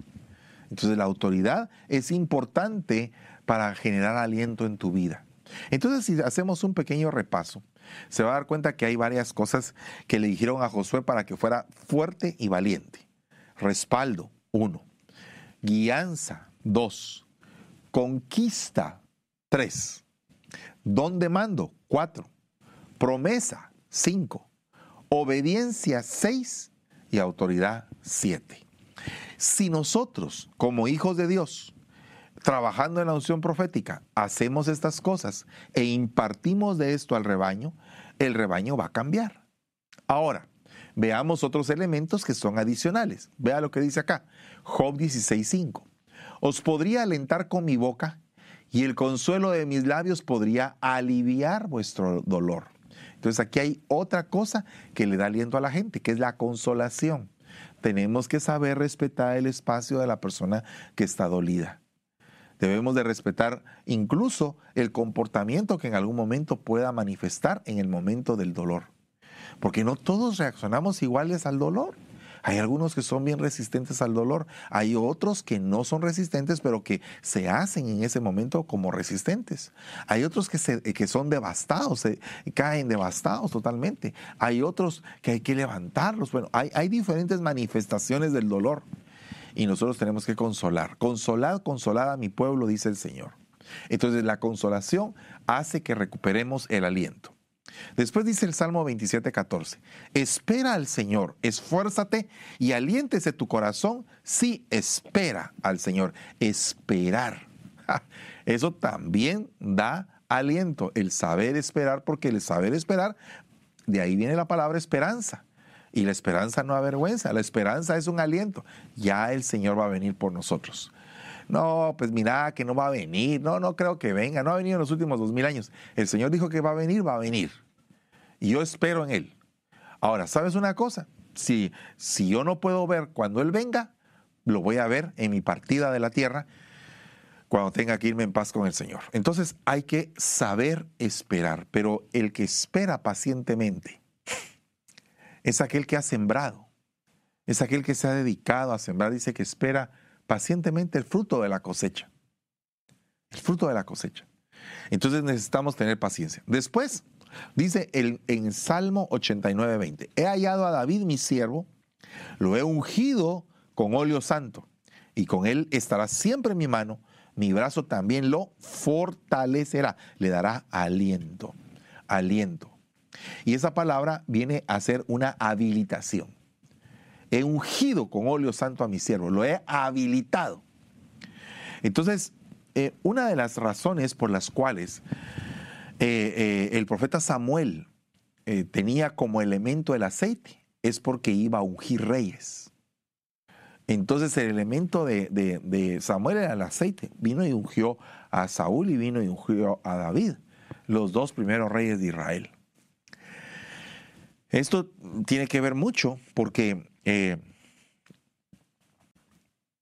Entonces la autoridad es importante para generar aliento en tu vida. Entonces si hacemos un pequeño repaso, se va a dar cuenta que hay varias cosas que le dijeron a Josué para que fuera fuerte y valiente. Respaldo, uno. Guianza, dos. Conquista, tres. Don de mando, cuatro. Promesa, cinco. Obediencia, seis. Y autoridad, siete. Si nosotros, como hijos de Dios, trabajando en la unción profética, hacemos estas cosas e impartimos de esto al rebaño, el rebaño va a cambiar. Ahora, veamos otros elementos que son adicionales. Vea lo que dice acá, Job 16.5. Os podría alentar con mi boca y el consuelo de mis labios podría aliviar vuestro dolor. Entonces aquí hay otra cosa que le da aliento a la gente, que es la consolación. Tenemos que saber respetar el espacio de la persona que está dolida. Debemos de respetar incluso el comportamiento que en algún momento pueda manifestar en el momento del dolor. Porque no todos reaccionamos iguales al dolor. Hay algunos que son bien resistentes al dolor, hay otros que no son resistentes, pero que se hacen en ese momento como resistentes. Hay otros que, se, que son devastados, caen devastados totalmente. Hay otros que hay que levantarlos. Bueno, hay diferentes manifestaciones del dolor y nosotros tenemos que consolar. Consolad, consolad a mi pueblo, dice el Señor. Entonces la consolación hace que recuperemos el aliento. Después dice el Salmo 27, 14, espera al Señor, esfuérzate y aliéntese tu corazón si espera al Señor. Esperar. Eso también da aliento, el saber esperar, porque el saber esperar, de ahí viene la palabra esperanza. Y la esperanza no avergüenza, la esperanza es un aliento. Ya el Señor va a venir por nosotros. No, pues mira que no va a venir, no, no creo que venga, no ha venido en los últimos dos mil años. El Señor dijo que va a venir, va a venir. Y yo espero en Él. Ahora, ¿sabes una cosa? Si, si yo no puedo ver cuando Él venga, lo voy a ver en mi partida de la tierra cuando tenga que irme en paz con el Señor. Entonces hay que saber esperar, pero el que espera pacientemente, es aquel que ha sembrado, es aquel que se ha dedicado a sembrar, dice que espera pacientemente el fruto de la cosecha. El fruto de la cosecha. Entonces necesitamos tener paciencia. Después, dice el, en Salmo 89, 20, he hallado a David mi siervo, lo he ungido con óleo santo, y con él estará siempre mi mano, mi brazo también lo fortalecerá, le dará aliento, aliento. Y esa palabra viene a ser una habilitación. He ungido con óleo santo a mi siervo, lo he habilitado. Entonces, eh, una de las razones por las cuales eh, eh, el profeta Samuel tenía como elemento el aceite es porque iba a ungir reyes. Entonces el elemento de, de, Samuel era el aceite. Vino y ungió a Saúl y vino y ungió a David, los dos primeros reyes de Israel. Esto tiene que ver mucho porque eh,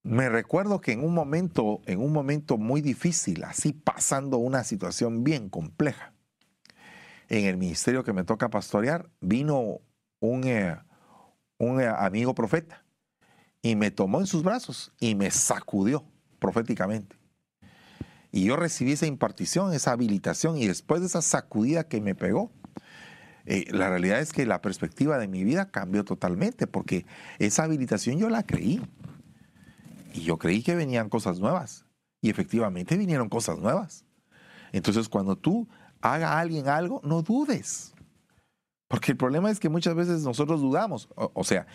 me recuerdo que en un momento, en un momento muy difícil, así pasando una situación bien compleja, en el ministerio que me toca pastorear, vino un, eh, un eh, amigo profeta y me tomó en sus brazos y me sacudió proféticamente. Y yo recibí esa impartición, esa habilitación, y después de esa sacudida que me pegó, eh, la realidad es que la perspectiva de mi vida cambió totalmente, porque esa habilitación yo la creí. Y yo creí que venían cosas nuevas. Y efectivamente vinieron cosas nuevas. Entonces, cuando tú haga a alguien algo, no dudes. Porque el problema es que muchas veces nosotros dudamos. O, sea,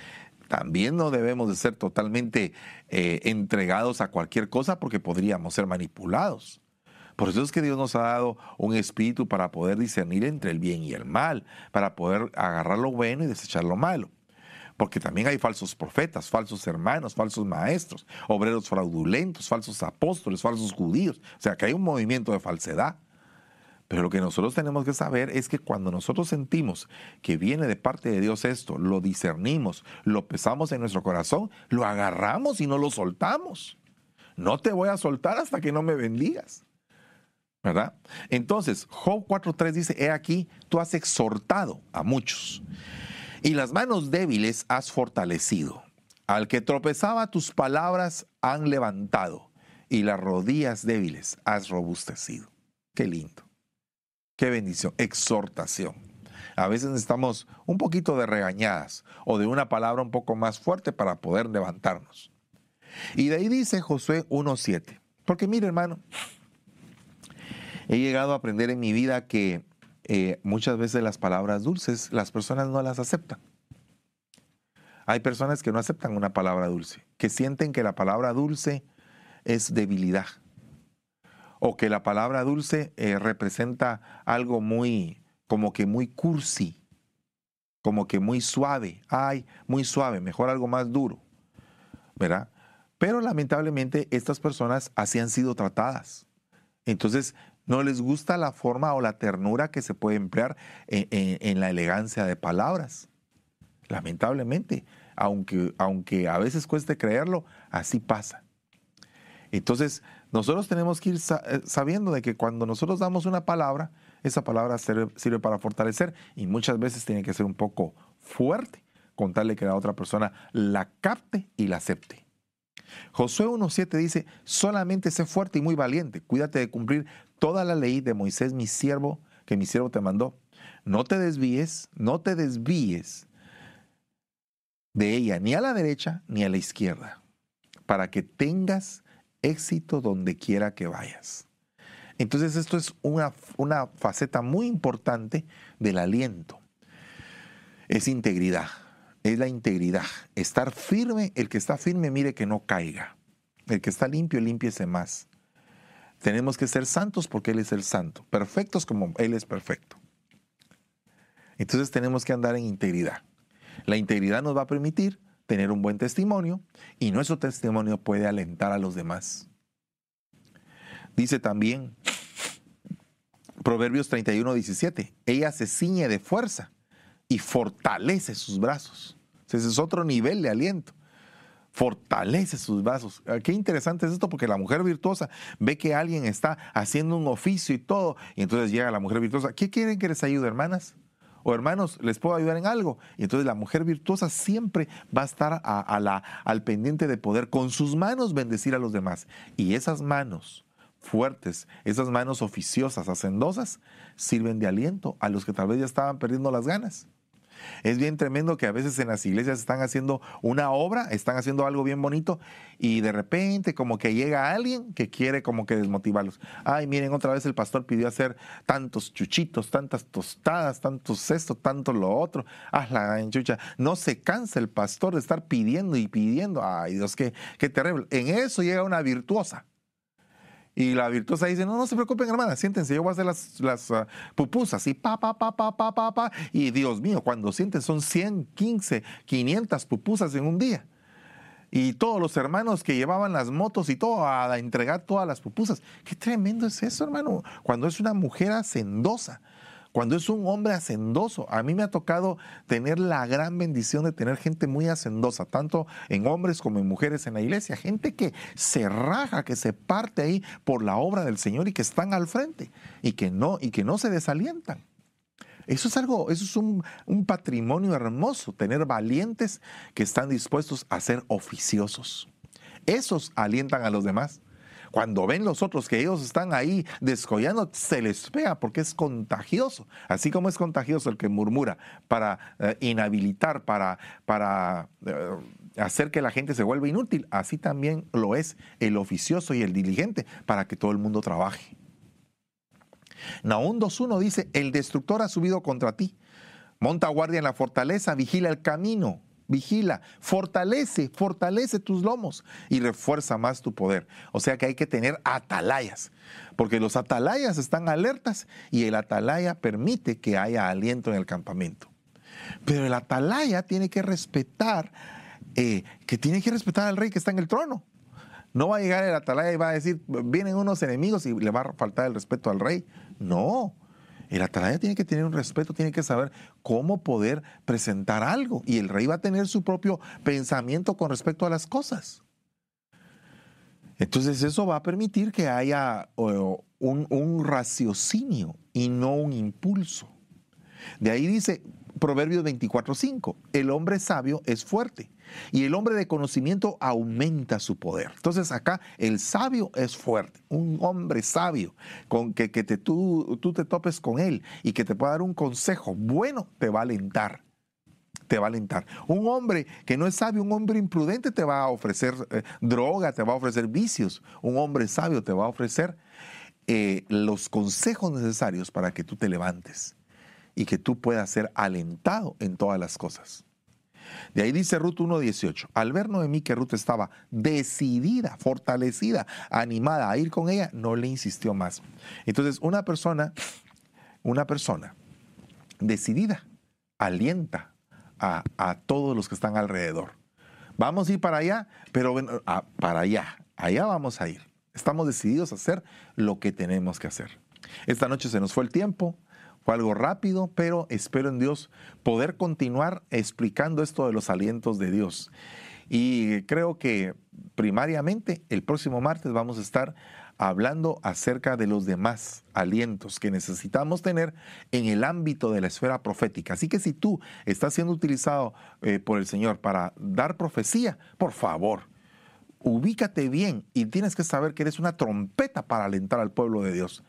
también no debemos de ser totalmente eh, entregados a cualquier cosa porque podríamos ser manipulados. Por eso es que Dios nos ha dado un espíritu para poder discernir entre el bien y el mal, para poder agarrar lo bueno y desechar lo malo porque también hay falsos profetas, falsos hermanos, falsos maestros, obreros fraudulentos, falsos apóstoles, falsos judíos. O sea, que hay un movimiento de falsedad. Pero lo que nosotros tenemos que saber es que cuando nosotros sentimos que viene de parte de Dios esto, lo discernimos, lo pesamos en nuestro corazón, lo agarramos y no lo soltamos. No te voy a soltar hasta que no me bendigas. ¿Verdad? Entonces, Job 4.3 dice, he aquí, tú has exhortado a muchos y las manos débiles has fortalecido. Al que tropezaba tus palabras han levantado y las rodillas débiles has robustecido. Qué lindo. Qué bendición. Exhortación. A veces necesitamos un poquito de regañadas o de una palabra un poco más fuerte para poder levantarnos. Y de ahí dice Josué 1.7. Porque mire hermano, he llegado a aprender en mi vida que eh, muchas veces las palabras dulces las personas no las aceptan. Hay personas que no aceptan una palabra dulce, que sienten que la palabra dulce es debilidad o que la palabra dulce eh, representa algo muy, como que muy cursi, como que muy suave, ay, muy suave, mejor algo más duro, ¿verdad? Pero lamentablemente estas personas así han sido tratadas. Entonces no les gusta la forma o la ternura que se puede emplear en, la elegancia de palabras. Lamentablemente, aunque, aunque a veces cueste creerlo, así pasa. Entonces, nosotros tenemos que ir eh, sabiendo de que cuando nosotros damos una palabra, esa palabra sirve, para fortalecer y muchas veces tiene que ser un poco fuerte, contarle que la otra persona la capte y la acepte. Josué 1.7 dice, solamente sé fuerte y muy valiente, cuídate de cumplir toda la ley de Moisés, mi siervo, que mi siervo te mandó. No te desvíes, no te desvíes de ella, ni a la derecha ni a la izquierda, para que tengas éxito donde quiera que vayas. Entonces esto es una, una faceta muy importante del aliento. Es integridad es la integridad. Estar firme, el que está firme mire que no caiga. El que está limpio, límpiese más. Tenemos que ser santos porque Él es el santo, perfectos como Él es perfecto. Entonces tenemos que andar en integridad. La integridad nos va a permitir tener un buen testimonio y nuestro testimonio puede alentar a los demás. Dice también Proverbios 31, 17, ella se ciñe de fuerza y fortalece sus brazos. Ese es otro nivel de aliento. Fortalece sus brazos. Ah, qué interesante es esto porque la mujer virtuosa ve que alguien está haciendo un oficio y todo, y entonces llega la mujer virtuosa. ¿Qué quieren que les ayude, hermanas? O hermanos, ¿les puedo ayudar en algo? Y entonces la mujer virtuosa siempre va a estar a, la, al pendiente de poder con sus manos bendecir a los demás. Y esas manos fuertes, esas manos oficiosas, hacendosas, sirven de aliento a los que tal vez ya estaban perdiendo las ganas. Es bien tremendo que a veces en las iglesias están haciendo una obra, están haciendo algo bien bonito y de repente como que llega alguien que quiere como que desmotivarlos. Ay, miren, otra vez el pastor pidió hacer tantos chuchitos, tantas tostadas, tantos esto, tanto lo otro. Ah, la enchucha. No se cansa el pastor de estar pidiendo y pidiendo. Ay, Dios, qué, qué terrible. En eso llega una virtuosa Y la virtuosa dice, no, no se preocupen, hermana, siéntense, yo voy a hacer las, ah, pupusas. Y pa, pa, pa, pa, pa, pa, pa. Y Dios mío, cuando sienten son 100, 15, 500 pupusas en un día. Y todos los hermanos que llevaban las motos y todo a entregar todas las pupusas. Qué tremendo es eso, hermano. Cuando es una mujer hacendosa cuando es un hombre hacendoso. A mí me ha tocado tener la gran bendición de tener gente muy hacendosa, tanto en hombres como en mujeres en la iglesia, gente que se raja, que se parte ahí por la obra del Señor y que están al frente y que no, y que no se desalientan. Eso es algo, eso es un, un, patrimonio hermoso, tener valientes que están dispuestos a ser oficiosos. Esos alientan a los demás. Cuando ven los otros que ellos están ahí descollando, se les pega porque es contagioso. Así como es contagioso el que murmura para eh, inhabilitar, para, para eh, hacer que la gente se vuelva inútil, así también lo es el oficioso y el diligente para que todo el mundo trabaje. Naúm 2.1 dice, el destructor ha subido contra ti. Monta guardia en la fortaleza, vigila el camino vigila, fortalece, fortalece tus lomos y refuerza más tu poder. O sea que hay que tener atalayas, porque los atalayas están alertas y el atalaya permite que haya aliento en el campamento. Pero el atalaya tiene que respetar, eh, que tiene que respetar al rey que está en el trono. No va a llegar el atalaya y va a decir, vienen unos enemigos y le va a faltar el respeto al rey. No, el atalaya tiene que tener un respeto, tiene que saber cómo poder presentar algo. Y el rey va a tener su propio pensamiento con respecto a las cosas. Entonces eso va a permitir que haya un, raciocinio y no un impulso. De ahí dice Proverbios 24:5, el hombre sabio es fuerte y el hombre de conocimiento aumenta su poder. Entonces acá el sabio es fuerte, un hombre sabio, con que, que te, tú, tú te topes con él y que te pueda dar un consejo bueno, te va a alentar te va a alentar. Un hombre que no es sabio, un hombre imprudente te va a ofrecer eh, droga, te va a ofrecer vicios. Un hombre sabio te va a ofrecer eh, los consejos necesarios para que tú te levantes y que tú puedas ser alentado en todas las cosas. De ahí dice Ruth 1.18, al ver Noemí que Ruth estaba decidida, fortalecida, animada a ir con ella, no le insistió más. Entonces, una persona, una persona decidida, alienta a, todos los que están alrededor. Vamos a ir para allá, pero para allá, allá vamos a ir. Estamos decididos a hacer lo que tenemos que hacer. Esta noche se nos fue el tiempo algo rápido, pero espero en Dios poder continuar explicando esto de los alientos de Dios. Y creo que primariamente el próximo martes vamos a estar hablando acerca de los demás alientos que necesitamos tener en el ámbito de la esfera profética. Así que si tú estás siendo utilizado eh, por el Señor para dar profecía, por favor, ubícate bien y tienes que saber que eres una trompeta para alentar al pueblo de Dios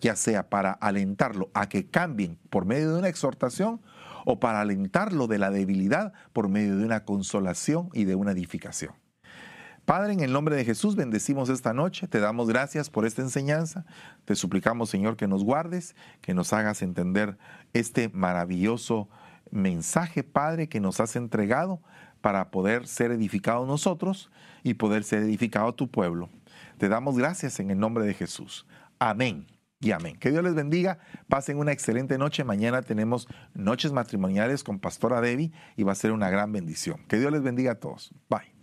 ya sea para alentarlo a que cambien por medio de una exhortación o para alentarlo de la debilidad por medio de una consolación y de una edificación. Padre, en el nombre de Jesús bendecimos esta noche, te damos gracias por esta enseñanza, te suplicamos Señor que nos guardes, que nos hagas entender este maravilloso mensaje, Padre, que nos has entregado para poder ser edificados nosotros y poder ser edificado tu pueblo. Te damos gracias en el nombre de Jesús. Amén y amén. Que Dios les bendiga. Pasen una excelente noche. Mañana tenemos noches matrimoniales con Pastora Debbie y va a ser una gran bendición. Que Dios les bendiga a todos. Bye.